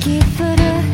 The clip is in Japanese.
気する